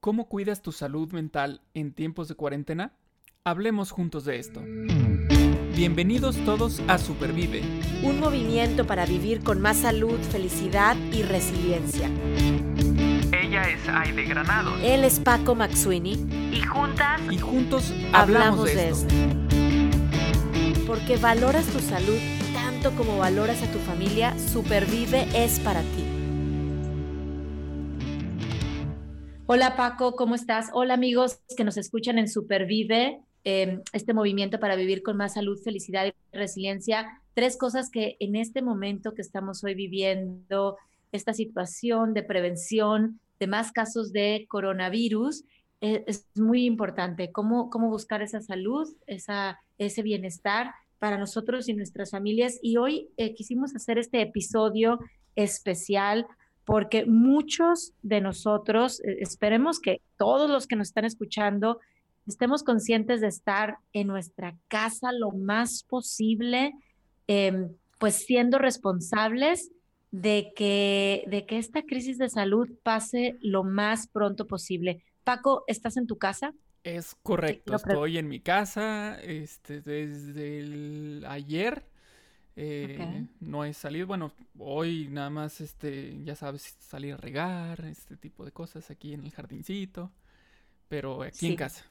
¿Cómo cuidas tu salud mental en tiempos de cuarentena? Hablemos juntos de esto. Bienvenidos todos a Supervive. Un movimiento para vivir con más salud, felicidad y resiliencia. Ella es Aide Granado. Él es Paco Maxuini. Y juntas Y juntos hablamos, de, esto. Porque valoras tu salud tanto como valoras a tu familia, Supervive es para ti. Hola Paco, ¿cómo estás? Hola amigos que nos escuchan en Supervive, eh, este movimiento para vivir con más salud, felicidad y resiliencia. Tres cosas que en este momento que estamos hoy viviendo, esta situación de prevención de más casos de coronavirus, eh, es muy importante. ¿Cómo, cómo buscar esa salud, esa, ese bienestar para nosotros y nuestras familias? Y hoy eh, quisimos hacer este episodio especial porque muchos de nosotros, eh, esperemos que todos los que nos están escuchando, estemos conscientes de estar en nuestra casa lo más posible, em, pues siendo responsables de que, de que esta crisis de salud pase lo más pronto posible. Paco, ¿estás en tu casa? Es correcto, estoy en mi casa este, desde el ayer eh, no he salido, bueno, hoy nada más, este, ya sabes, salir a regar, este tipo de cosas aquí en el jardincito, pero aquí en casa.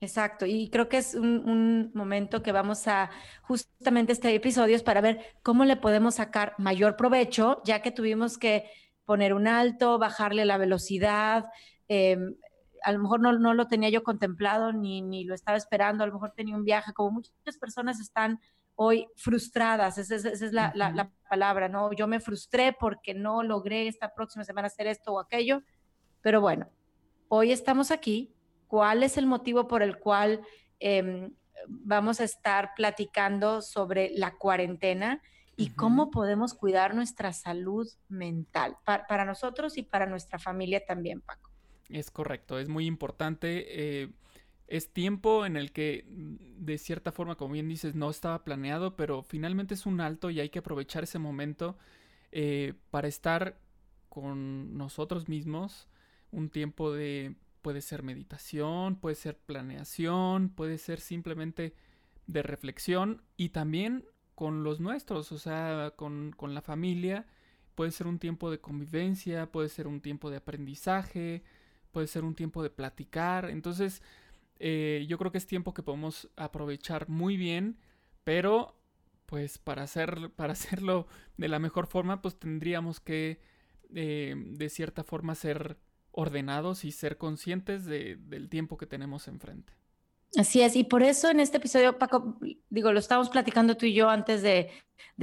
Exacto, y creo que es un, momento que vamos a, justamente este episodio es para ver cómo le podemos sacar mayor provecho, ya que tuvimos que poner un alto, bajarle la velocidad, em, a lo mejor no, no, lo tenía yo contemplado ni, ni lo estaba esperando, a lo mejor tenía un viaje, como muchas personas están hoy frustradas, esa, es la, palabra, ¿no? Yo me frustré porque no logré esta próxima semana hacer esto o aquello, pero bueno, hoy estamos aquí. ¿Cuál es el motivo por el cual em, vamos a estar platicando sobre la cuarentena y cómo podemos cuidar nuestra salud mental para, nosotros y para nuestra familia también, Paco? Es correcto, es muy importante. Eh, es tiempo en el que, mm, de cierta forma, como bien dices, no estaba planeado, pero finalmente es un alto y hay que aprovechar ese momento eh, para estar con nosotros mismos. Un tiempo de, puede ser meditación, puede ser planeación, puede ser simplemente de reflexión y también con los nuestros, o sea, con, con la familia. Puede ser un tiempo de convivencia, puede ser un tiempo de aprendizaje, puede ser un tiempo de platicar. Entonces, eh, yo creo que es tiempo que podemos aprovechar muy bien, pero pues para, hacer, para hacerlo de la mejor forma, pues tendríamos que eh, de cierta forma ser ordenados y ser conscientes del tiempo que tenemos enfrente. Así es, y por eso en este episodio, Paco, digo, lo estábamos platicando tú y yo antes de,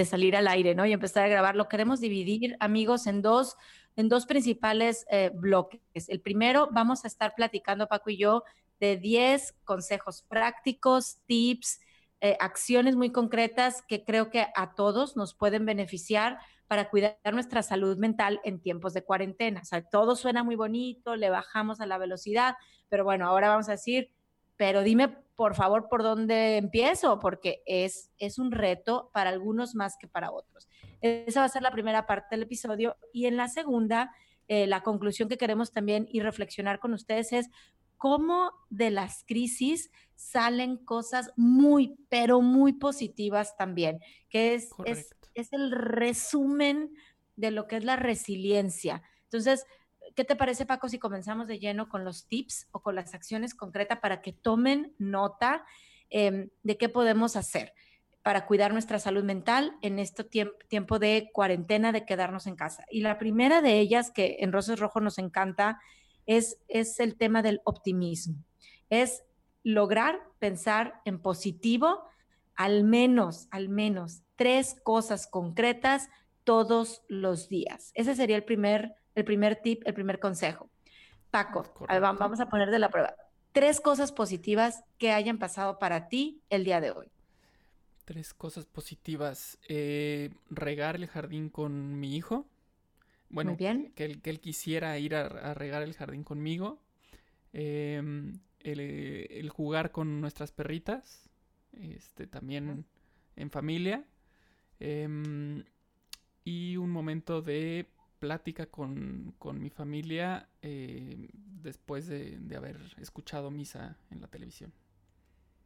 salir al aire, ¿no? Y empezar a grabar. Lo queremos dividir, amigos, en dos, en dos principales eh, bloques. El primero, vamos a estar platicando, Paco y yo, de 10 consejos prácticos, tips, eh, acciones muy concretas que creo que a todos nos pueden beneficiar para cuidar nuestra salud mental en tiempos de cuarentena. O sea, todo suena muy bonito, le bajamos a la velocidad, pero bueno, ahora vamos a decir, pero dime por favor por dónde empiezo, porque es, es un reto para algunos más que para otros. Esa va a ser la primera parte del episodio y en la segunda, eh, la conclusión que queremos también y reflexionar con ustedes es cómo de las crisis salen cosas muy, pero muy positivas también, que es, es, es, el resumen de lo que es la resiliencia. Entonces, ¿qué te parece, Paco, si comenzamos de lleno con los tips o con las acciones concretas para que tomen nota em, de qué podemos hacer? para cuidar nuestra salud mental en este tiempo de cuarentena, de quedarnos en casa. Y la primera de ellas, que en Rosas Rojo nos encanta, es, el tema del optimismo. Es lograr pensar en positivo al menos, al menos tres cosas concretas todos los días. Ese sería el primer, el primer tip, el primer consejo. Paco, vamos a poner de la prueba. Tres cosas positivas que hayan pasado para ti el día de hoy. Tres cosas positivas. Eh, regar el jardín con mi hijo. Bueno, Que, él, que él quisiera ir a, regar el jardín conmigo. Em, el, jugar con nuestras perritas. Este, también en familia. Em, y un momento de plática con, mi familia, eh, después de, haber escuchado misa en la televisión.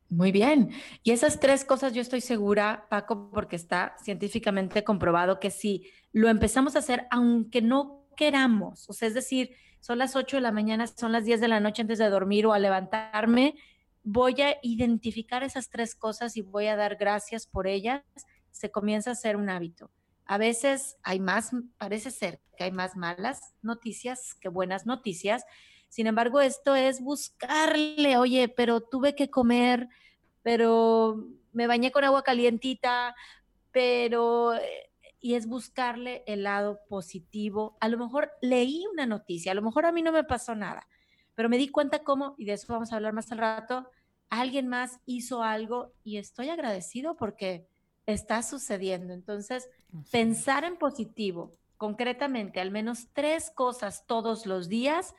Muy bien. Y esas tres cosas yo estoy segura, Paco, porque está científicamente comprobado que si lo empezamos a hacer, aunque no queramos, o sea, es decir, son las 8 de la mañana, son las 10 de la noche antes de dormir o a levantarme, voy a identificar esas tres cosas y voy a dar gracias por ellas, se comienza a hacer un hábito. A veces hay más, parece ser que hay más malas noticias que buenas noticias. Sin embargo, esto es buscarle, oye, pero tuve que comer, pero me bañé con agua calientita, pero eh, y es buscarle el lado positivo. A lo mejor leí una noticia, a lo mejor a mí no me pasó nada, pero me di cuenta cómo, y de eso vamos a hablar más al rato, alguien más hizo algo y estoy agradecido porque está sucediendo. Entonces, pensar en positivo, concretamente, al menos tres cosas todos los días,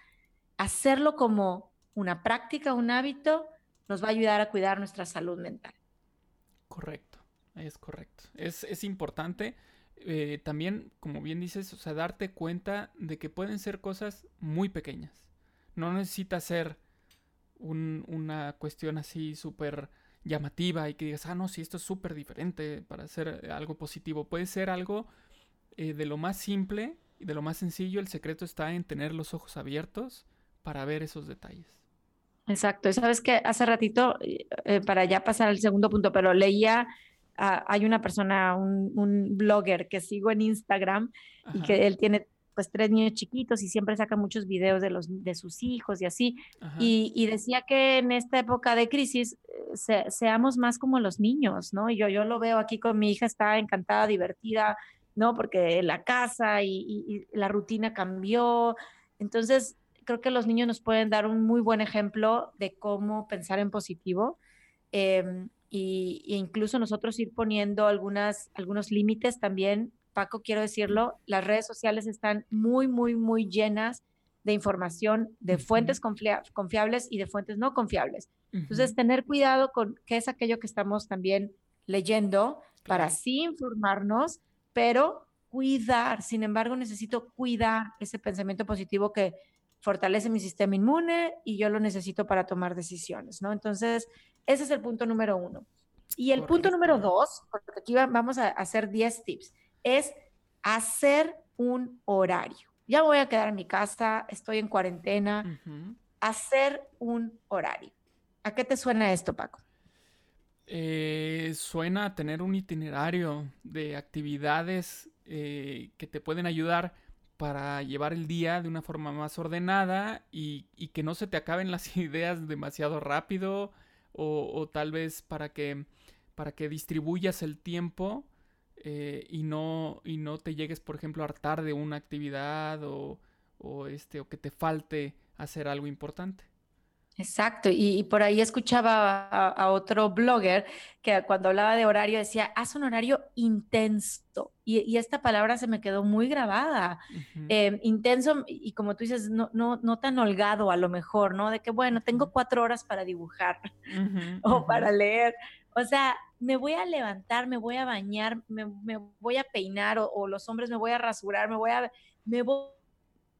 hacerlo como una práctica, un hábito, nos va a ayudar a cuidar nuestra salud mental. Correcto, es correcto. Es, importante eh, también, como bien dices, o sea, darte cuenta de que pueden ser cosas muy pequeñas. No necesita ser una cuestión así súper llamativa y que digas, ah, no, si esto es súper diferente para hacer algo positivo. Puede ser algo eh, de lo más simple y de lo más sencillo. El secreto está en tener los ojos abiertos para ver esos detalles. Exacto. Y sabes que hace ratito, eh, para ya pasar al segundo punto, pero leía, ah, hay una persona, un, blogger que sigo en Instagram y que él tiene pues tres niños chiquitos y siempre saca muchos videos de, los, de sus hijos y así. Y, decía que en esta época de crisis eh, seamos más como los niños, ¿no? Y yo, yo lo veo aquí con mi hija, está encantada, divertida, ¿no? Porque la casa y, la rutina cambió. Entonces, creo que los niños nos pueden dar un muy buen ejemplo de cómo pensar en positivo. Eh, y, incluso nosotros ir poniendo algunas, algunos límites también Paco, quiero decirlo, las redes sociales están muy, muy, muy llenas de información de fuentes confiables y de fuentes no confiables. Entonces, tener cuidado con qué es aquello que estamos también leyendo para sí informarnos, pero cuidar. Sin embargo, necesito cuidar ese pensamiento positivo que fortalece mi sistema inmune y yo lo necesito para tomar decisiones, ¿no? Entonces, ese es el punto número uno. Y el punto número dos, porque aquí vamos a hacer 10 tips es hacer un horario. Ya voy a quedar en mi casa, estoy en cuarentena. Hacer un horario. ¿A qué te suena esto, Paco? Eh, suena a tener un itinerario de actividades eh, que te pueden ayudar para llevar el día de una forma más ordenada y, que no se te acaben las ideas demasiado rápido o, tal vez para que, para que distribuyas el tiempo eh, y, no, y no te llegues, por ejemplo, a hartar de una actividad o, este, o que te falte hacer algo importante. Exacto, y, por ahí escuchaba a, otro blogger que cuando hablaba de horario decía, haz un horario intenso, y, esta palabra se me quedó muy grabada, em, intenso y como tú dices, no, no, no tan holgado a lo mejor, ¿no? De que, bueno, tengo cuatro horas para dibujar o para leer, o sea, me voy a levantar, me voy a bañar, me, voy a peinar o, los hombres me voy a rasurar, me voy a, me voy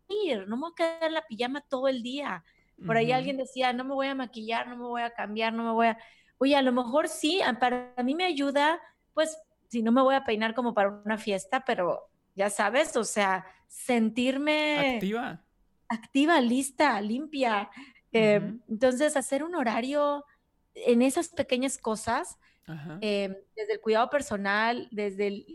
a ir, no me voy a quedar en la pijama todo el día. Por ahí alguien decía, no me voy a maquillar, no me voy a cambiar, no me voy a... Oye, a lo mejor sí, para mí me ayuda, pues, si no me voy a peinar como para una fiesta, pero ya sabes, o sea, sentirme... Activa. Activa, lista, limpia. Em, entonces, hacer un horario en esas pequeñas cosas, em, desde el cuidado personal, desde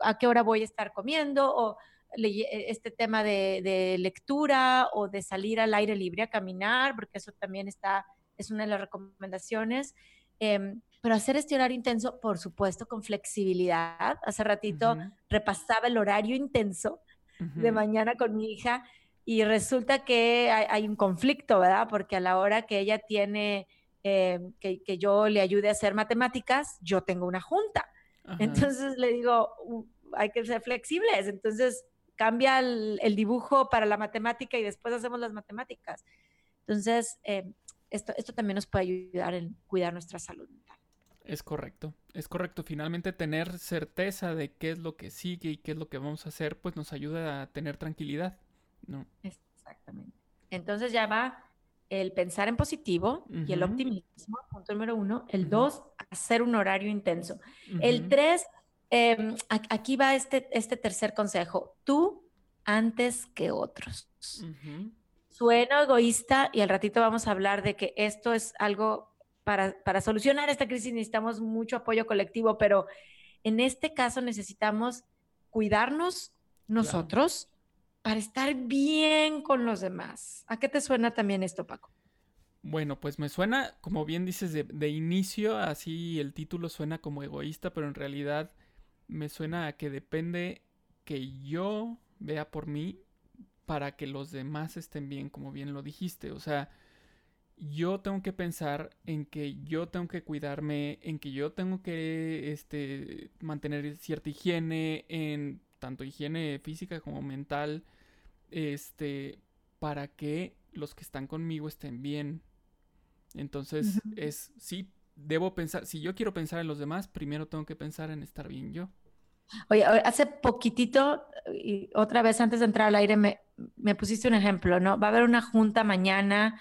a qué hora voy a estar comiendo, o este tema de, lectura o de salir al aire libre a caminar, porque eso también está, es una de las recomendaciones. Em, pero hacer este horario intenso, por supuesto, con flexibilidad. Hace ratito repasaba el horario intenso de mañana con mi hija y resulta que hay, hay, un conflicto, ¿verdad? Porque a la hora que ella tiene eh, que, yo le ayude a hacer matemáticas, yo tengo una junta. Entonces le digo, hay que ser flexibles. Entonces cambia el, dibujo para la matemática y después hacemos las matemáticas. Entonces, eh, esto, esto también nos puede ayudar en cuidar nuestra salud mental. Es correcto, es correcto. Finalmente tener certeza de qué es lo que sigue y qué es lo que vamos a hacer, pues nos ayuda a tener tranquilidad, ¿no? Exactamente. Entonces ya va el pensar en positivo y el optimismo, punto número uno. El dos, hacer un horario intenso. El tres, em, aquí va este, este tercer consejo. Tú antes que otros. Suena egoísta y al ratito vamos a hablar de que esto es algo para, para solucionar esta crisis necesitamos mucho apoyo colectivo, pero en este caso necesitamos cuidarnos nosotros para estar bien con los demás. ¿A qué te suena también esto, Paco? Bueno, pues me suena, como bien dices, de, inicio, así el título suena como egoísta, pero en realidad me suena a que depende que yo vea por mí para que los demás estén bien, como bien lo dijiste. O sea, yo tengo que pensar en que yo tengo que cuidarme, en que yo tengo que este, mantener cierta higiene, en tanto higiene física como mental, este, para que los que están conmigo estén bien. Entonces, es, sí, debo pensar, si yo quiero pensar en los demás, primero tengo que pensar en estar bien yo. Oye, hace poquitito, otra vez antes de entrar al aire, me, me pusiste un ejemplo, ¿no? Va a haber una junta mañana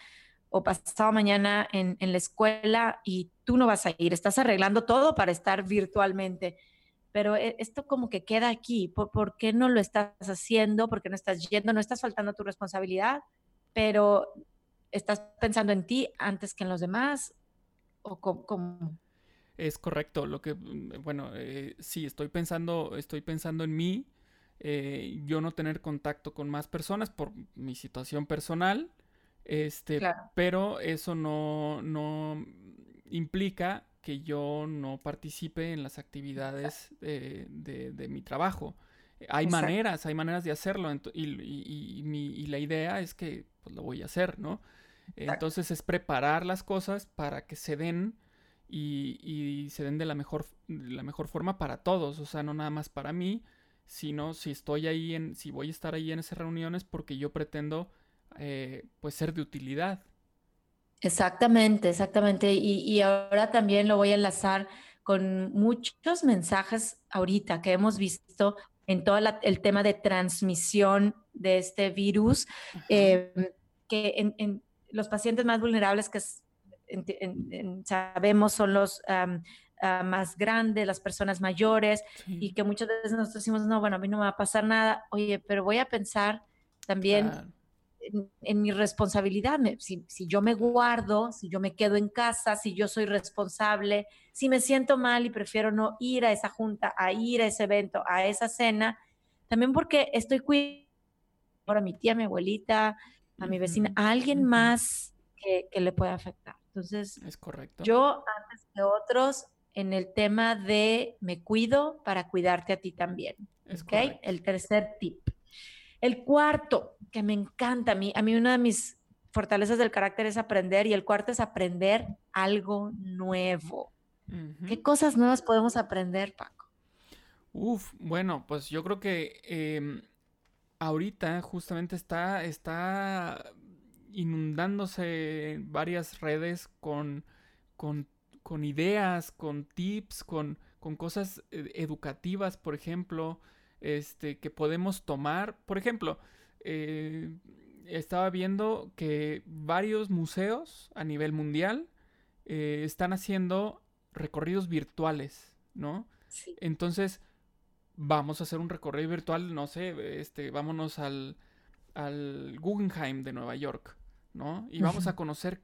o pasado mañana en, en, la escuela y tú no vas a ir, estás arreglando todo para estar virtualmente pero e, esto como que queda aquí. ¿Por, qué no lo estás haciendo? ¿Por qué no estás yendo? No estás faltando a tu responsabilidad, pero estás pensando en ti antes que en los demás. ¿O cómo? Es correcto. Lo que, mm, bueno, eh, sí, estoy pensando, estoy pensando en mí. Eh, yo no tener contacto con más personas por mi situación personal. Este, pero eso no, no implica que yo no participe en las actividades de, mi trabajo. Hay maneras, hay maneras de hacerlo y, la idea es que pues, lo voy a hacer, ¿no? Entonces es preparar las cosas para que se den y, se den de la, mejor, la mejor forma para todos, o sea, no nada más para mí, sino si estoy ahí en, si voy a estar ahí en esas reuniones porque yo pretendo eh, pues ser de utilidad. Exactamente, exactamente. Y, ahora también lo voy a enlazar con muchos mensajes ahorita que hemos visto en todo el tema de transmisión de este virus, em, que en, los pacientes más vulnerables que sabemos son los ah, más grandes, las personas mayores, y que muchas veces nosotros decimos, no, bueno, a mí no me va a pasar nada, oye, pero voy a pensar también en, mi responsabilidad. si, yo me guardo, si yo me quedo en casa, si yo soy responsable, si me siento mal y prefiero no ir a esa junta, a ir a ese evento, a esa cena, también porque estoy cuidando a mi tía, a mi abuelita, a mi vecina, a alguien más que, le pueda afectar. Entonces, es correcto. Yo, antes que otros, en el tema de me cuido para cuidarte a ti también. Es El tercer tip. El cuarto, que me encanta a mí, a mí una de mis fortalezas del carácter es aprender y el cuarto es aprender algo nuevo. ¿Qué cosas nuevas podemos aprender, Paco? Uf, bueno, pues yo creo que em, ahorita justamente está, está inundándose varias redes con, con, ideas, con tips, con, con cosas eh, educativas, por ejemplo este, que podemos tomar. Por ejemplo, eh, estaba viendo que varios museos a nivel mundial eh, están haciendo recorridos virtuales, ¿no? Entonces, vamos a hacer un recorrido virtual, no sé, este, vámonos al, al Guggenheim de Nueva York, ¿no? Y vamos a conocer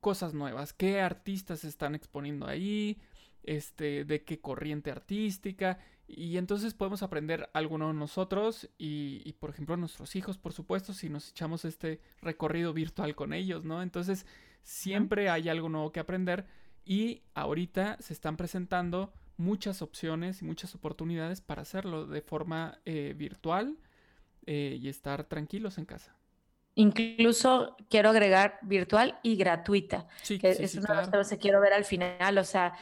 cosas nuevas, qué artistas se están exponiendo ahí, este, de qué corriente artística, y entonces podemos aprender algo nosotros y, por ejemplo, nuestros hijos, por supuesto, si nos echamos este recorrido virtual con ellos, ¿no? Entonces, siempre hay algo nuevo que aprender y ahorita se están presentando muchas opciones y muchas oportunidades para hacerlo de forma eh, virtual eh, y estar tranquilos en casa. Incluso quiero agregar virtual y gratuita. Sí, que es una de las cosas que quiero ver al final, o sea,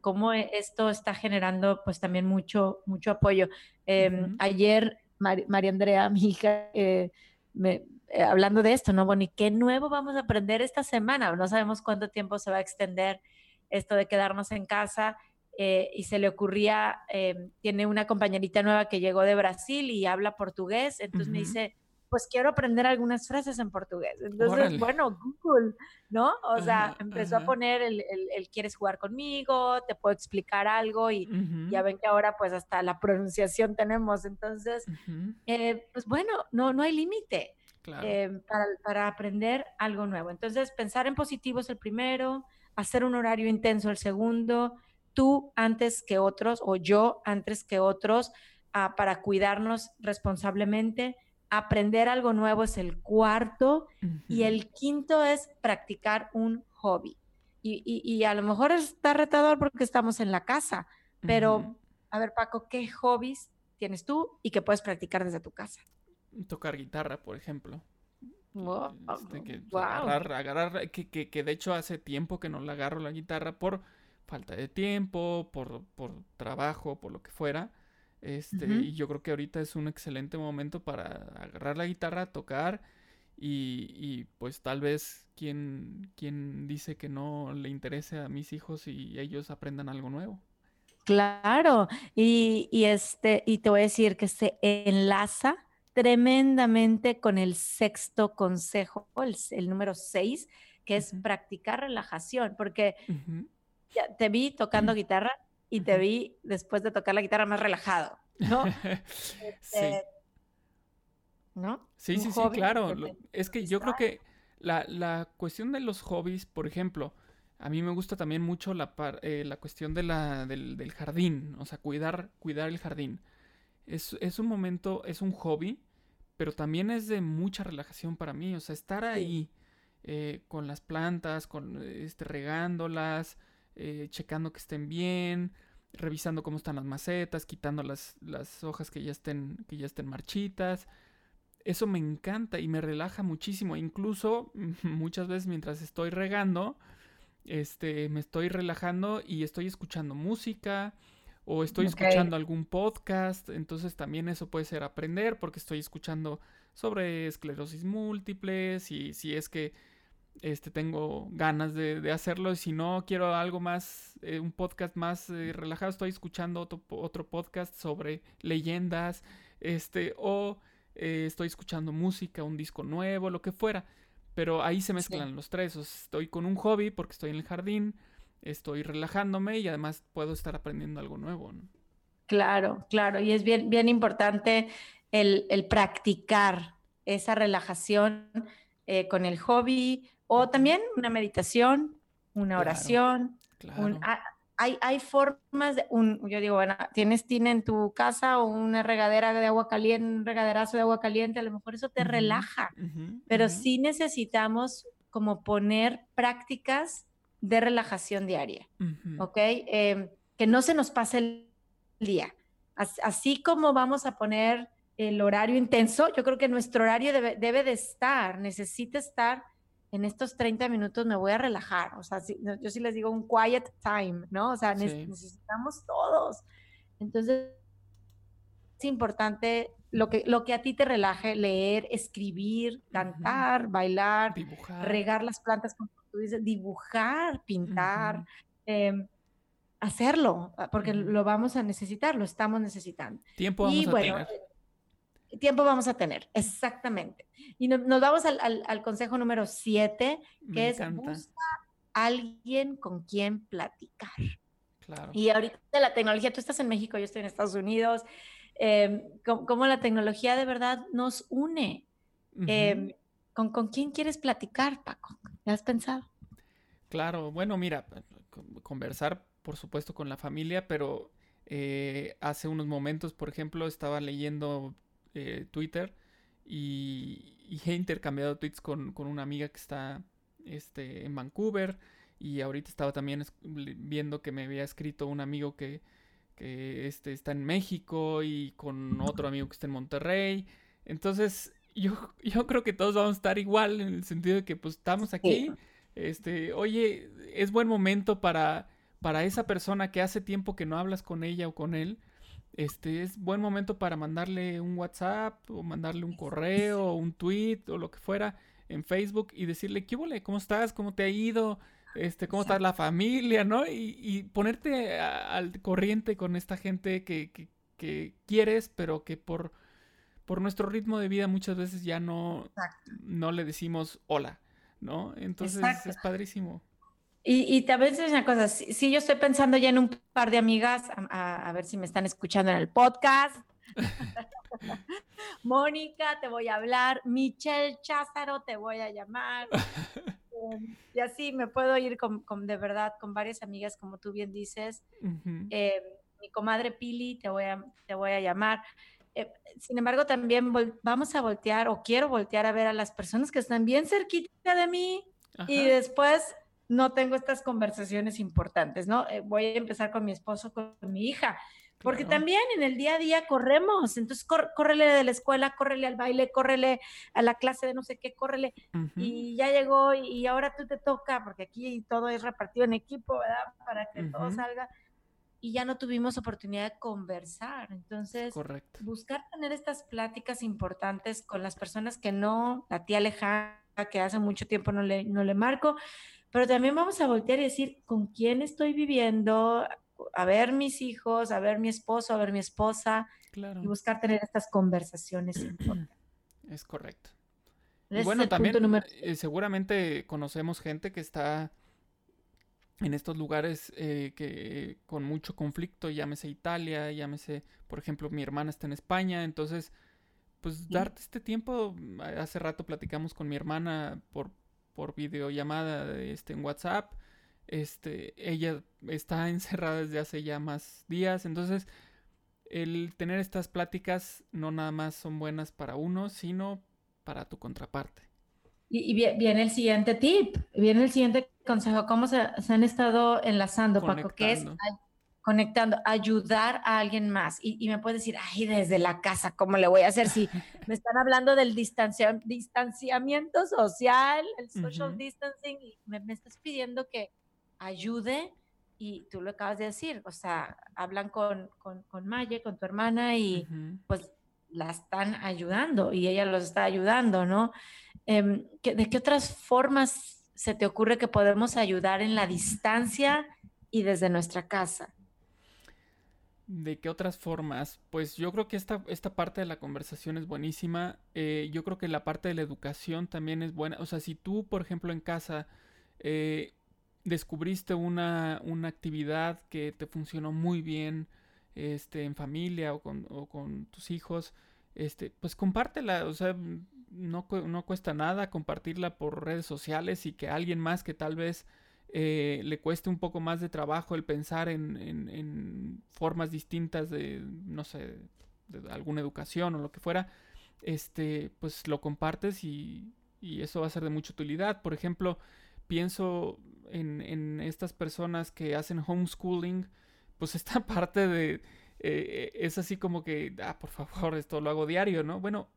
cómo, e, esto está generando pues también mucho, mucho apoyo. Em, ayer María Andrea, mi hija, eh, me, eh, hablando de esto, ¿no? Bueno, ¿y qué nuevo vamos a aprender esta semana? No sabemos cuánto tiempo se va a extender esto de quedarnos en casa. Eh, y se le ocurría, em, tiene una compañerita nueva que llegó de Brasil y habla portugués, entonces me dice, pues quiero aprender algunas frases en portugués. Entonces, bueno, Google, ¿no? O sea, empezó a poner el, el, quieres jugar conmigo, te puedo explicar algo y ya ven que ahora pues hasta la pronunciación tenemos. Entonces, eh, pues bueno, no, no hay límite. Eh, para, para, aprender algo nuevo. Entonces, pensar en positivo es el primero, hacer un horario intenso el segundo, tú antes que otros o yo antes que otros ah, para cuidarnos responsablemente. Aprender algo nuevo es el cuarto y el quinto es practicar un hobby. Y, y, a lo mejor está retador porque estamos en la casa, pero a ver Paco, ¿qué hobbies tienes tú y que puedes practicar desde tu casa? Tocar guitarra, por ejemplo. Este, que, agarrar, agarrar que, que, que, de hecho hace tiempo que no le agarro la guitarra por falta de tiempo, por, por trabajo, por lo que fuera. Este, y yo creo que ahorita es un excelente momento para agarrar la guitarra, tocar y, y pues tal vez quien, quien dice que no le interese a mis hijos y ellos aprendan algo nuevo. Claro, y, y, este, y te voy a decir que se enlaza tremendamente con el sexto consejo, el, número seis, que es practicar relajación, porque ya te vi tocando guitarra y te vi después de tocar la guitarra más relajado, ¿no? sí. Este, ¿No? Sí, sí, sí, claro. es que yo creo que la, la, cuestión de los hobbies, por ejemplo, a mí me gusta también mucho la, eh, la cuestión de la, del, del, jardín, o sea, cuidar, cuidar el jardín. Es, es, un momento, es un hobby, pero también es de mucha relajación para mí, o sea, estar ahí eh, con las plantas, con, este, regándolas, eh, checando que estén bien, revisando cómo están las macetas, quitando las, las hojas que ya, estén, que ya estén marchitas. Eso me encanta y me relaja muchísimo. Incluso muchas veces mientras estoy regando, este, me estoy relajando y estoy escuchando música o estoy escuchando algún podcast. Entonces también eso puede ser aprender porque estoy escuchando sobre esclerosis múltiple, y si es que este, tengo ganas de, hacerlo. Y si no quiero algo más, eh, un podcast más eh, relajado, estoy escuchando otro, otro, podcast sobre leyendas, este, o eh, estoy escuchando música, un disco nuevo, lo que fuera. Pero ahí se mezclan los tres. estoy con un hobby porque estoy en el jardín, estoy relajándome y además puedo estar aprendiendo algo nuevo. Claro, claro. Y es bien, bien importante el, el practicar esa relajación con el hobby o también una meditación, una oración. Ah, hay, hay, formas de, un, yo digo, bueno, tienes tina en tu casa o una regadera de agua caliente, un regaderazo de agua caliente, a lo mejor eso te relaja, pero sí necesitamos como poner prácticas de relajación diaria, ¿ok? Em, que no se nos pase el día. Así, como vamos a poner el horario intenso, yo creo que nuestro horario debe, debe de estar, necesita estar en estos 30 minutos me voy a relajar. O sea, yo sí les digo un quiet time, ¿no? O sea, necesitamos todos. Entonces, es importante lo que, lo que a ti te relaje, leer, escribir, cantar, bailar, regar las plantas, como tú dices, dibujar, pintar, em, hacerlo, ah, porque lo vamos a necesitar, lo estamos necesitando. Tiempo vamos y, a bueno, tener tiempo vamos a tener, exactamente. Y nos vamos al, consejo número siete, que es busca alguien con quien platicar. Claro. Y ahorita la tecnología, tú estás en México, yo estoy en Estados Unidos, eh, cómo, la tecnología de verdad nos une. Em, ¿con, ¿con, quién quieres platicar, Paco? ¿Ya has pensado? Claro, bueno, mira, conversar, por supuesto, con la familia, pero eh, hace unos momentos, por ejemplo, estaba leyendo eh, Twitter y, he intercambiado tweets con, una amiga que está este, en Vancouver y ahorita estaba también viendo que me había escrito un amigo que, este, está en México y con otro amigo que está en Monterrey. Entonces, yo, yo creo que todos vamos a estar igual en el sentido de que pues estamos aquí. Este, oye, es buen momento para, para esa persona que hace tiempo que no hablas con ella o con él este es buen momento para mandarle un WhatsApp o mandarle un correo o un tweet o lo que fuera en Facebook y decirle, ¿qué huele? ¿Cómo estás? ¿Cómo te ha ido? Este, ¿Cómo está la familia? ¿No? Y, ponerte al corriente con esta gente que, que, quieres, pero que por, por nuestro ritmo de vida muchas veces ya no, no le decimos hola, ¿no? Entonces es padrísimo. Y, y también es una cosa, si, yo estoy pensando ya en un par de amigas, a, ver si me están escuchando en el podcast. Mónica, te voy a hablar. Michelle Cházaro, te voy a llamar. Y así me puedo ir con, de verdad con varias amigas, como tú bien dices. Em, mi comadre Pili, te voy a, te voy a llamar. Eh, sin embargo, también vamos a voltear o quiero voltear a ver a las personas que están bien cerquita de mí y después no tengo estas conversaciones importantes, ¿no? Eh, voy a empezar con mi esposo, con mi hija, porque también en el día a día corremos, entonces córrele de la escuela, córrele al baile, córrele a la clase de no sé qué, córrele, y ya llegó y ahora tú te toca, porque aquí todo es repartido en equipo, ¿verdad? Para que todo salga y ya no tuvimos oportunidad de conversar. Entonces, buscar tener estas pláticas importantes con las personas que no, la tía lejana, que hace mucho tiempo no le, no le marco, pero también vamos a voltear y decir con quién estoy viviendo, a ver mis hijos, a ver mi esposo, a ver mi esposa, y buscar tener estas conversaciones importantes. Es correcto. Y bueno, también eh, seguramente conocemos gente que está en estos lugares eh, que con mucho conflicto, llámese Italia, llámese, por ejemplo, mi hermana está en España, entonces, pues darte este tiempo, hace rato platicamos con mi hermana por, por videollamada este, en WhatsApp, este, ella está encerrada desde hace ya más días, entonces el tener estas pláticas no nada más son buenas para uno, sino para tu contraparte. Y, viene el siguiente tip, viene el siguiente consejo, cómo se, han estado enlazando, Paco, que es conectando, ayudar a alguien más. Y, me puedes decir, ay, desde la casa, ¿cómo le voy a hacer? Si me están hablando del distanciamiento social, el social distancing, y me, estás pidiendo que ayude, y tú lo acabas de decir, o sea, hablan con, con, con Maye, con tu hermana, y pues la están ayudando, y ella los está ayudando, ¿no? Em, ¿De qué otras formas se te ocurre que podemos ayudar en la distancia y desde nuestra casa? ¿De qué otras formas? Pues yo creo que esta, esta parte de la conversación es buenísima. Eh, yo creo que la parte de la educación también es buena. O sea, si tú, por ejemplo, en casa eh, descubriste una, una, actividad que te funcionó muy bien este, en familia o con, o con tus hijos, este, pues compártela. O sea, no, no, cuesta nada compartirla por redes sociales y que alguien más que tal vez eh, le cueste un poco más de trabajo el pensar en, en, formas distintas de, no sé, de alguna educación o lo que fuera, este, pues lo compartes y, y eso va a ser de mucha utilidad. Por ejemplo, pienso en, en estas personas que hacen homeschooling, pues esta parte de... Eh, es así como que, ah, por favor, esto lo hago diario, ¿no? Bueno,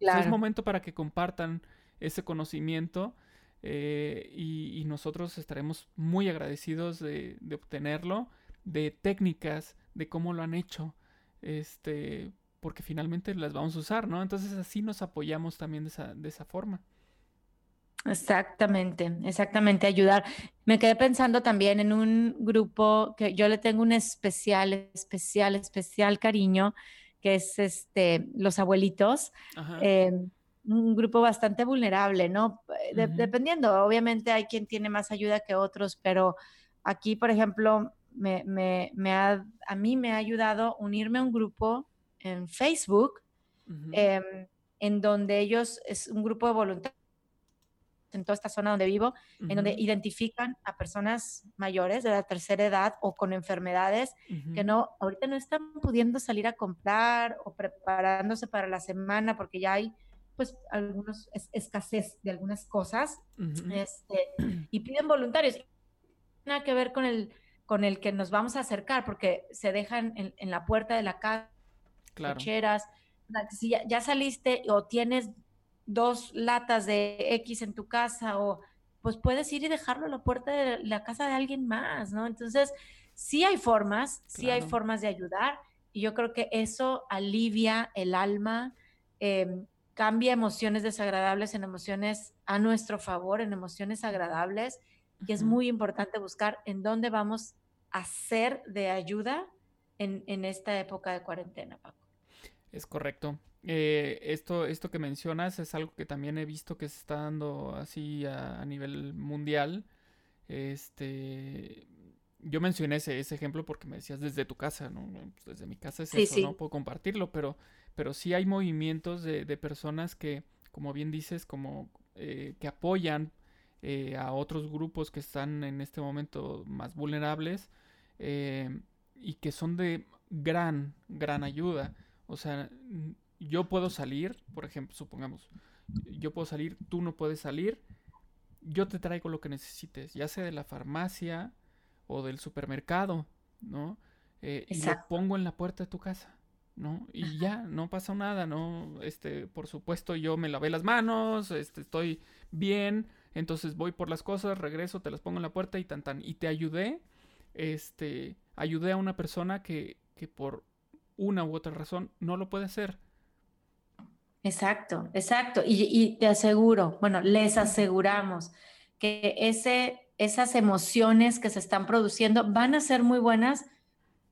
es momento para que compartan ese conocimiento eh, y, nosotros estaremos muy agradecidos de, obtenerlo, de técnicas, de cómo lo han hecho, este, porque finalmente las vamos a usar, ¿no? Entonces así nos apoyamos también de esa, de esa forma. Exactamente, exactamente, ayudar. Me quedé pensando también en un grupo que yo le tengo un especial, especial, especial cariño, que es este, los abuelitos. Em, un grupo bastante vulnerable, ¿no? Eh, dependiendo, obviamente hay quien tiene más ayuda que otros, pero aquí, por ejemplo, me, me, ha, a mí me ha ayudado unirme a un grupo en Facebook, em, en donde ellos, es un grupo de voluntarios en toda esta zona donde vivo, en donde identifican a personas mayores de la tercera edad o con enfermedades que no, ahorita no están pudiendo salir a comprar o preparándose para la semana porque ya hay pues algunos escasez de algunas cosas este, y piden voluntarios. Nada que ver con el, con el que nos vamos a acercar porque se dejan en, la puerta de la casa, claro. si ya saliste o tienes dos latas de X en tu casa o pues puedes ir y dejarlo a la puerta de la casa de alguien más, ¿no? Entonces, sí hay formas, sí hay formas de ayudar y yo creo que eso alivia el alma, em, cambia emociones desagradables en emociones a nuestro favor, en emociones agradables, y es muy importante buscar en dónde vamos a ser de ayuda en, en esta época de cuarentena, Paco. Es correcto. Eh, esto, esto que mencionas es algo que también he visto que se está dando así a, nivel mundial. Este, yo mencioné ese, ese, ejemplo porque me decías desde tu casa, ¿no? Pues desde mi casa es eso, no puedo compartirlo, pero, pero sí hay movimientos de, personas que, como bien dices, como eh, que apoyan eh, a otros grupos que están en este momento más vulnerables y que son de gran, gran ayuda. O sea, yo puedo salir, por ejemplo, supongamos, yo puedo salir, tú no puedes salir, yo te traigo lo que necesites, ya sea de la farmacia o del supermercado, ¿no? Eh, y lo pongo en la puerta de tu casa, ¿no? Y ya, no pasa nada, ¿no? Este, por supuesto, yo me lavé las manos, este, estoy bien, entonces voy por las cosas, regreso, te las pongo en la puerta y tan tan. Y te ayudé, este, ayudé a una persona que, que por una u otra razón no lo puede hacer. Exacto, exacto. Y, te aseguro, bueno, les aseguramos que ese, esas emociones que se están produciendo van a ser muy buenas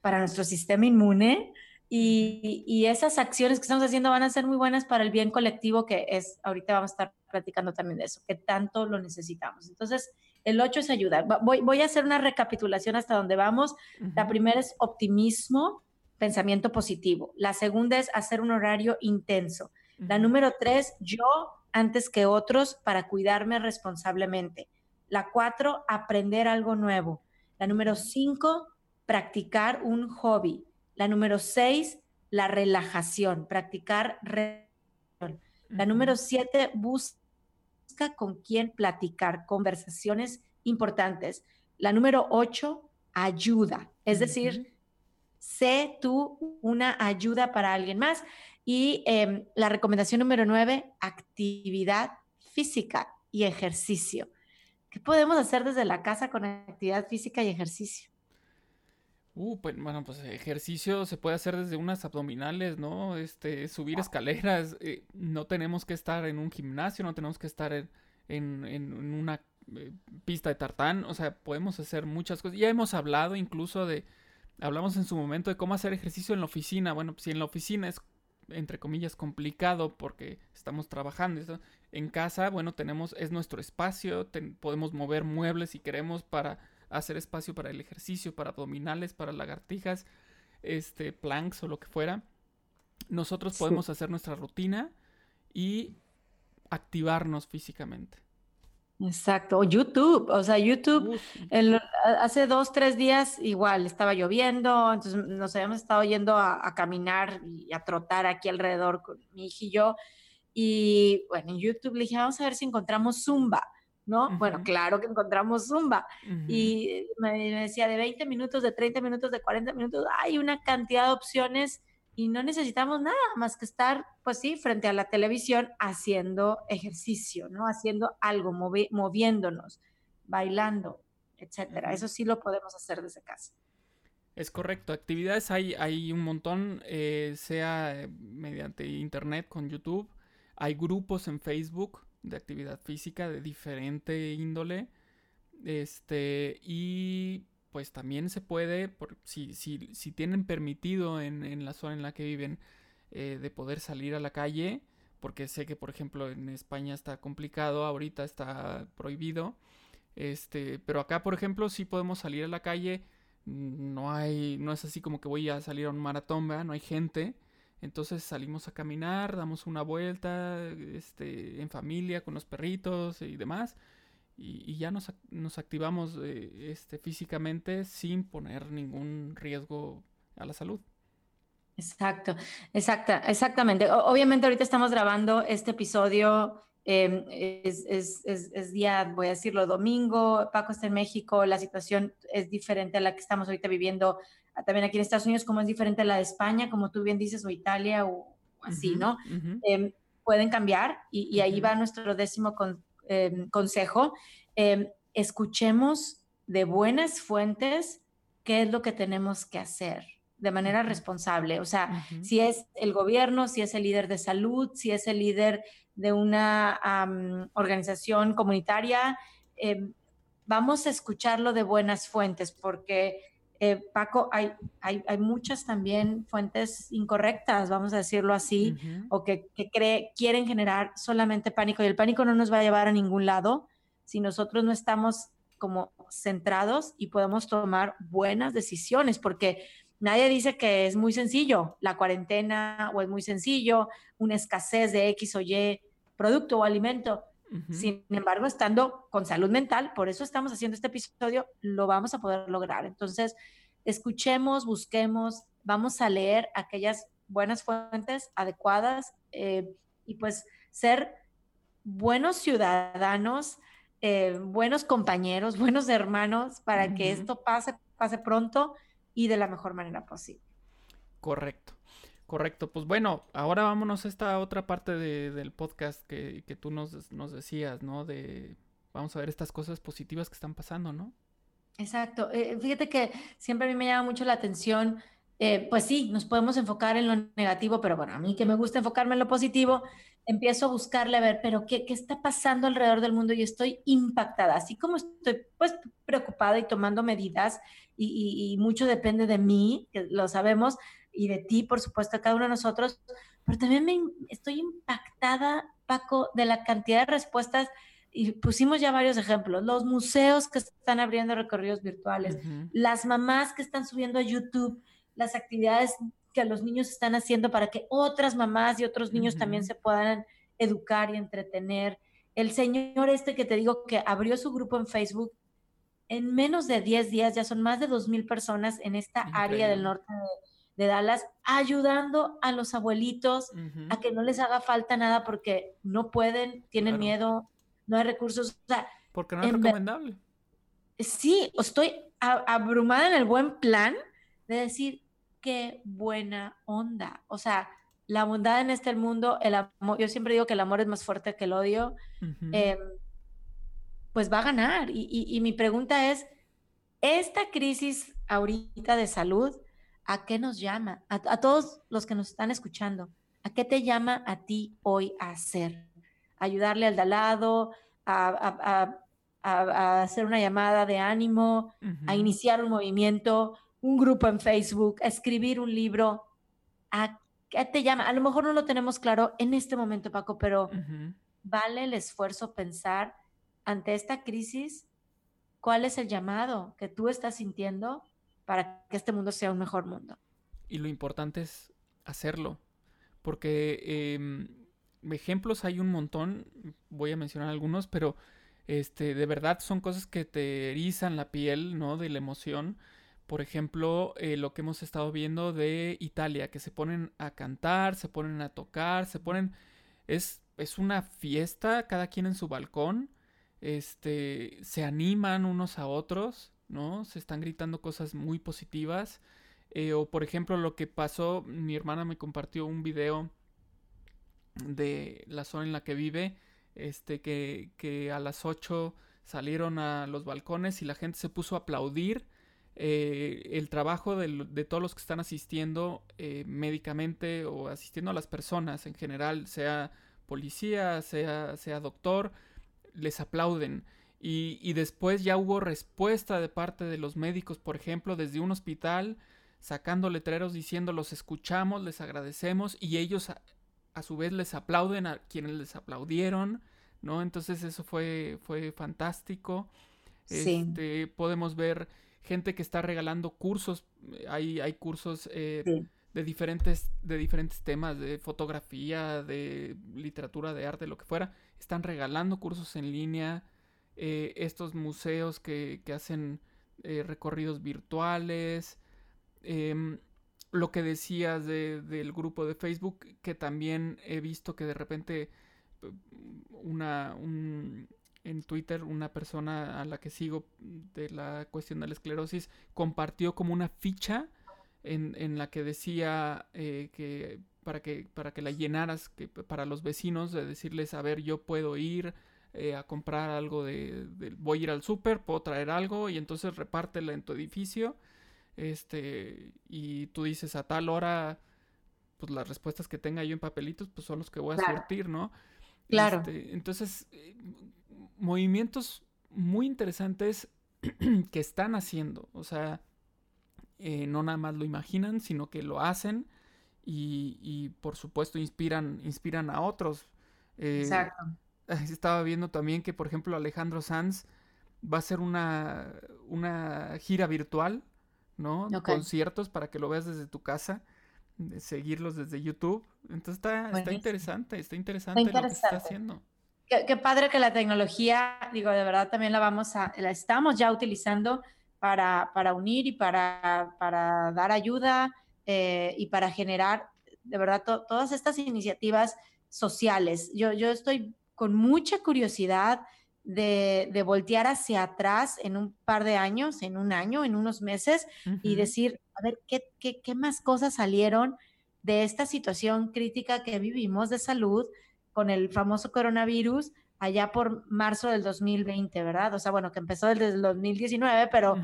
para nuestro sistema inmune y, y, esas acciones que estamos haciendo van a ser muy buenas para el bien colectivo que es, ahorita vamos a estar platicando también de eso, que tanto lo necesitamos. Entonces, el 8 es ayudar. Voy, voy a hacer una recapitulación hasta donde vamos. La primera es optimismo, pensamiento positivo. La segunda es hacer un horario intenso. La número tres, yo antes que otros para cuidarme responsablemente. La cuatro, aprender algo nuevo. La número cinco, practicar un hobby. La número seis, la relajación, practicar relajación. La número siete, busca con quién platicar, conversaciones importantes. La número ocho, ayuda, es decir, sé tú una ayuda para alguien más. Y em, la recomendación número nueve, actividad física y ejercicio. ¿Qué podemos hacer desde la casa con actividad física y ejercicio? Uh, pues, bueno, pues ejercicio se puede hacer desde unas abdominales, ¿no? Este, subir escaleras. Eh, no tenemos que estar en un gimnasio, no tenemos que estar en, en, una eh, pista de tartán. O sea, podemos hacer muchas cosas. Ya hemos hablado incluso de, hablamos en su momento de cómo hacer ejercicio en la oficina. Bueno, si en la oficina es entre comillas, complicado porque estamos trabajando. En casa, bueno, tenemos, es nuestro espacio, podemos mover muebles si queremos para hacer espacio para el ejercicio, para abdominales, para lagartijas, este, planks o lo que fuera. Nosotros podemos hacer nuestra rutina y activarnos físicamente. Exacto, o YouTube, o sea, YouTube, hace dos, tres días igual estaba lloviendo, entonces nos habíamos estado yendo a, caminar y a trotar aquí alrededor con mi hija y yo, y bueno, en YouTube le dije, vamos a ver si encontramos Zumba, ¿no? Bueno, claro que encontramos Zumba, y me, me, decía de 20 minutos, de 30 minutos, de 40 minutos, hay una cantidad de opciones y no necesitamos nada más que estar, pues sí, frente a la televisión haciendo ejercicio, ¿no? Haciendo algo, moviéndonos, bailando, etcétera. Eso sí lo podemos hacer desde casa. Es correcto, actividades hay, hay un montón, eh, sea eh, mediante internet con YouTube, hay grupos en Facebook de actividad física de diferente índole, este, y pues también se puede, por, si, si, si, tienen permitido en, en, la zona en la que viven eh, de poder salir a la calle, porque sé que por ejemplo en España está complicado, ahorita está prohibido, este, pero acá por ejemplo sí podemos salir a la calle, no hay, no es así como que voy a salir a un maratón, no hay gente, entonces salimos a caminar, damos una vuelta, este, en familia, con los perritos y demás, y, ya nos, activamos eh, este, físicamente sin poner ningún riesgo a la salud. Exacto, exacta, exactamente. obviamente ahorita estamos grabando este episodio, em, es, es, día, voy a decirlo, domingo, Paco está en México, la situación es diferente a la que estamos ahorita viviendo también aquí en Estados Unidos, como es diferente a la de España, como tú bien dices, o Italia o así, ¿no? Em, pueden cambiar y, y ahí va nuestro décimo con, Em, consejo, em, escuchemos de buenas fuentes qué es lo que tenemos que hacer de manera responsable. O sea, si es el gobierno, si es el líder de salud, si es el líder de una organización comunitaria, vamos a escucharlo de buenas fuentes porque eh, Paco, hay, hay, hay, muchas también fuentes incorrectas, vamos a decirlo así, o que, que cree, quieren generar solamente pánico y el pánico no nos va a llevar a ningún lado si nosotros no estamos como centrados y podemos tomar buenas decisiones, porque nadie dice que es muy sencillo la cuarentena o es muy sencillo una escasez de X o Y producto o alimento. Sin embargo, estando con salud mental, por eso estamos haciendo este episodio, lo vamos a poder lograr. Entonces, escuchemos, busquemos, vamos a leer aquellas buenas fuentes adecuadas eh, y pues ser buenos ciudadanos, eh, buenos compañeros, buenos hermanos para que esto pase, pase pronto y de la mejor manera posible. Correcto. Correcto, pues bueno, ahora vámonos a esta otra parte del podcast que, tú nos, nos, decías, ¿no? De, vamos a ver estas cosas positivas que están pasando, ¿no? Exacto, eh, fíjate que siempre a mí me llama mucho la atención, eh, pues sí, nos podemos enfocar en lo negativo, pero bueno, a mí que me gusta enfocarme en lo positivo, empiezo a buscarle a ver, pero ¿qué, qué está pasando alrededor del mundo? Y estoy impactada, así como estoy pues preocupada y tomando medidas, y, y mucho depende de mí, que lo sabemos, y de ti, por supuesto, a cada uno de nosotros, pero también me, estoy impactada, Paco, de la cantidad de respuestas y pusimos ya varios ejemplos, los museos que están abriendo recorridos virtuales, las mamás que están subiendo a YouTube las actividades que los niños están haciendo para que otras mamás y otros niños también se puedan educar y entretener. El señor este que te digo que abrió su grupo en Facebook, en menos de 10 días ya son más de 2.000 personas en esta área del norte de, de Dallas, ayudando a los abuelitos a que no les haga falta nada porque no pueden, tienen miedo, no hay recursos. porque no es recomendable. Sí, estoy abrumada en el buen plan de decir qué buena onda. O sea, la bondad en este mundo, el amor, yo siempre digo que el amor es más fuerte que el odio, em, pues va a ganar. y mi pregunta es, esta crisis ahorita de salud, ¿a qué nos llama? A, todos los que nos están escuchando, ¿a qué te llama a ti hoy a hacer? ayudarle al de al lado, a, hacer una llamada de ánimo, a iniciar un movimiento, un grupo en Facebook, a escribir un libro. ¿A qué te llama? A lo mejor no lo tenemos claro en este momento, Paco, pero vale el esfuerzo pensar ante esta crisis cuál es el llamado que tú estás sintiendo para que este mundo sea un mejor mundo. Y lo importante es hacerlo, porque em, ejemplos hay un montón, voy a mencionar algunos, pero este, de verdad son cosas que te erizan la piel, ¿no? De la emoción. Por ejemplo, eh, lo que hemos estado viendo de Italia, que se ponen a cantar, se ponen a tocar, se ponen... Es, es una fiesta, cada quien en su balcón, este, se animan unos a otros, ¿no? Se están gritando cosas muy positivas. Eh, o por ejemplo lo que pasó, mi hermana me compartió un video de la zona en la que vive, este, que, que a las 8 salieron a los balcones y la gente se puso a aplaudir eh, el trabajo de, todos los que están asistiendo eh, médicamente o asistiendo a las personas en general, sea policía, sea, sea doctor, les aplauden. Y, después ya hubo respuesta de parte de los médicos, por ejemplo, desde un hospital, sacando letreros diciendo los escuchamos, les agradecemos y ellos a, su vez les aplauden a quienes les aplaudieron, ¿no? Entonces eso fue, fue fantástico. Este, podemos ver gente que está regalando cursos, hay, hay cursos eh, de, diferentes, de diferentes temas, de fotografía, de literatura, de arte, lo que fuera, están regalando cursos en línea eh, estos museos que, hacen eh, recorridos virtuales, em, lo que decías del grupo de Facebook, que también he visto que de repente una, en Twitter una persona a la que sigo de la cuestión de la esclerosis compartió como una ficha en, la que decía eh, que para que para que la llenaras que para los vecinos de decirles a ver yo puedo ir eh, a comprar algo de, voy a ir al súper, puedo traer algo y entonces repártela en tu edificio. Este, y tú dices a tal hora, pues las respuestas que tenga yo en papelitos, pues son los que voy a sortir, ¿no? Claro. Este, entonces, eh, movimientos muy interesantes que están haciendo. O sea, eh, no nada más lo imaginan, sino que lo hacen y, por supuesto inspiran, inspiran a otros. Eh, Exacto. Estaba viendo también que, por ejemplo, Alejandro Sanz va a hacer una, una gira virtual, ¿no? Conciertos para que lo veas desde tu casa, seguirlos desde YouTube. Entonces está, está interesante, está interesante, lo que está haciendo. Qué, padre que la tecnología, digo, de verdad también la vamos a, la estamos ya utilizando para, para unir y para, para dar ayuda eh, y para generar, de verdad, todas estas iniciativas sociales. Yo, yo estoy con mucha curiosidad de, de, voltear hacia atrás en un par de años, en un año, en unos meses, y decir, a ver, ¿qué, ¿qué, qué, más cosas salieron de esta situación crítica que vivimos de salud con el famoso coronavirus allá por marzo del 2020, ¿verdad? O sea, bueno, que empezó desde el 2019, pero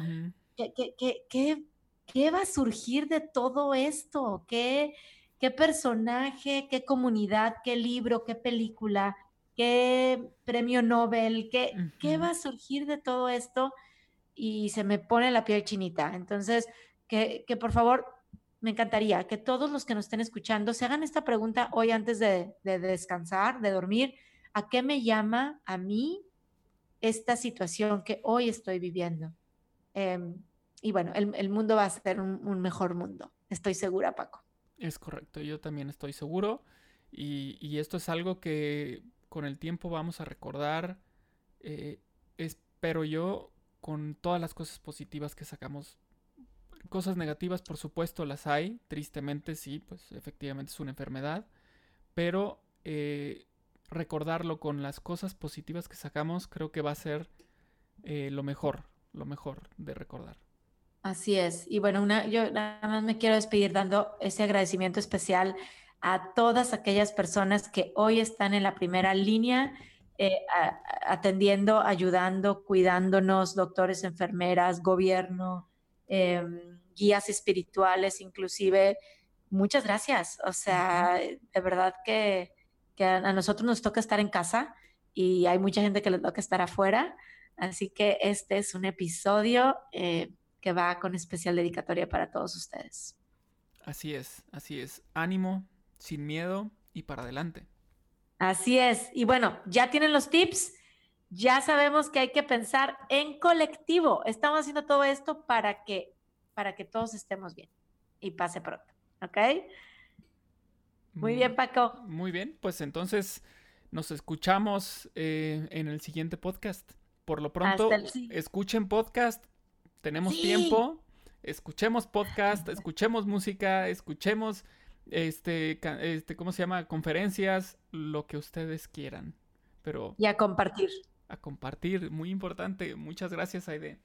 ¿qué, qué, qué, qué, va a surgir de todo esto? ¿Qué, ¿Qué personaje, qué comunidad, qué libro, qué película, qué premio Nobel, qué, qué va a surgir de todo esto? Y se me pone la piel chinita. Entonces, que, que por favor me encantaría que todos los que nos estén escuchando se hagan esta pregunta hoy antes de, descansar, de dormir. ¿A qué me llama a mí esta situación que hoy estoy viviendo? Em, y bueno, el, mundo va a ser un, mejor mundo. Estoy segura, Paco. Es correcto, yo también estoy seguro. Y, esto es algo que con el tiempo vamos a recordar, eh, espero yo, con todas las cosas positivas que sacamos Cosas negativas, por supuesto, las hay. Tristemente, sí, pues efectivamente es una enfermedad. Pero eh, recordarlo con las cosas positivas que sacamos, creo que va a ser eh, lo mejor, lo mejor de recordar. Así es. Y bueno, una, yo nada más me quiero despedir dando ese agradecimiento especial a todas aquellas personas que hoy están en la primera línea, eh, atendiendo, ayudando, cuidándonos, doctores, enfermeras, gobierno, Em, guías espirituales, inclusive. Muchas gracias. O sea, de verdad que, a nosotros nos toca estar en casa y hay mucha gente que le toca estar afuera. Así que este es un episodio eh, que va con especial dedicatoria para todos ustedes. Así es, así es. Ánimo, sin miedo y para adelante. Así es. Y bueno, ya tienen los tips ya sabemos que hay que pensar en colectivo. Estamos haciendo todo esto para que, para que todos estemos bien y pase pronto. ¿Ok? Muy bien, Paco. Muy bien, pues entonces nos escuchamos eh, en el siguiente podcast. Por lo pronto, escuchen podcast, tenemos tiempo, escuchemos podcast, escuchemos música, escuchemos, este, este, ¿cómo se llama? Conferencias, lo que ustedes quieran. Pero... Y a compartir a compartir. Muy importante. Muchas gracias, Aide.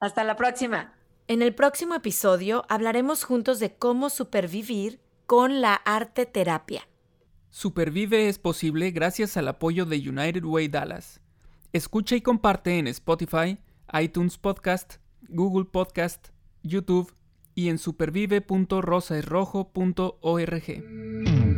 Hasta la próxima. En el próximo episodio hablaremos juntos de cómo supervivir con la arte terapia. Supervive es posible gracias al apoyo de United Way Dallas. Escucha y comparte en Spotify, iTunes Podcast, Google Podcast, YouTube y en supervive.rosaesrojo.org.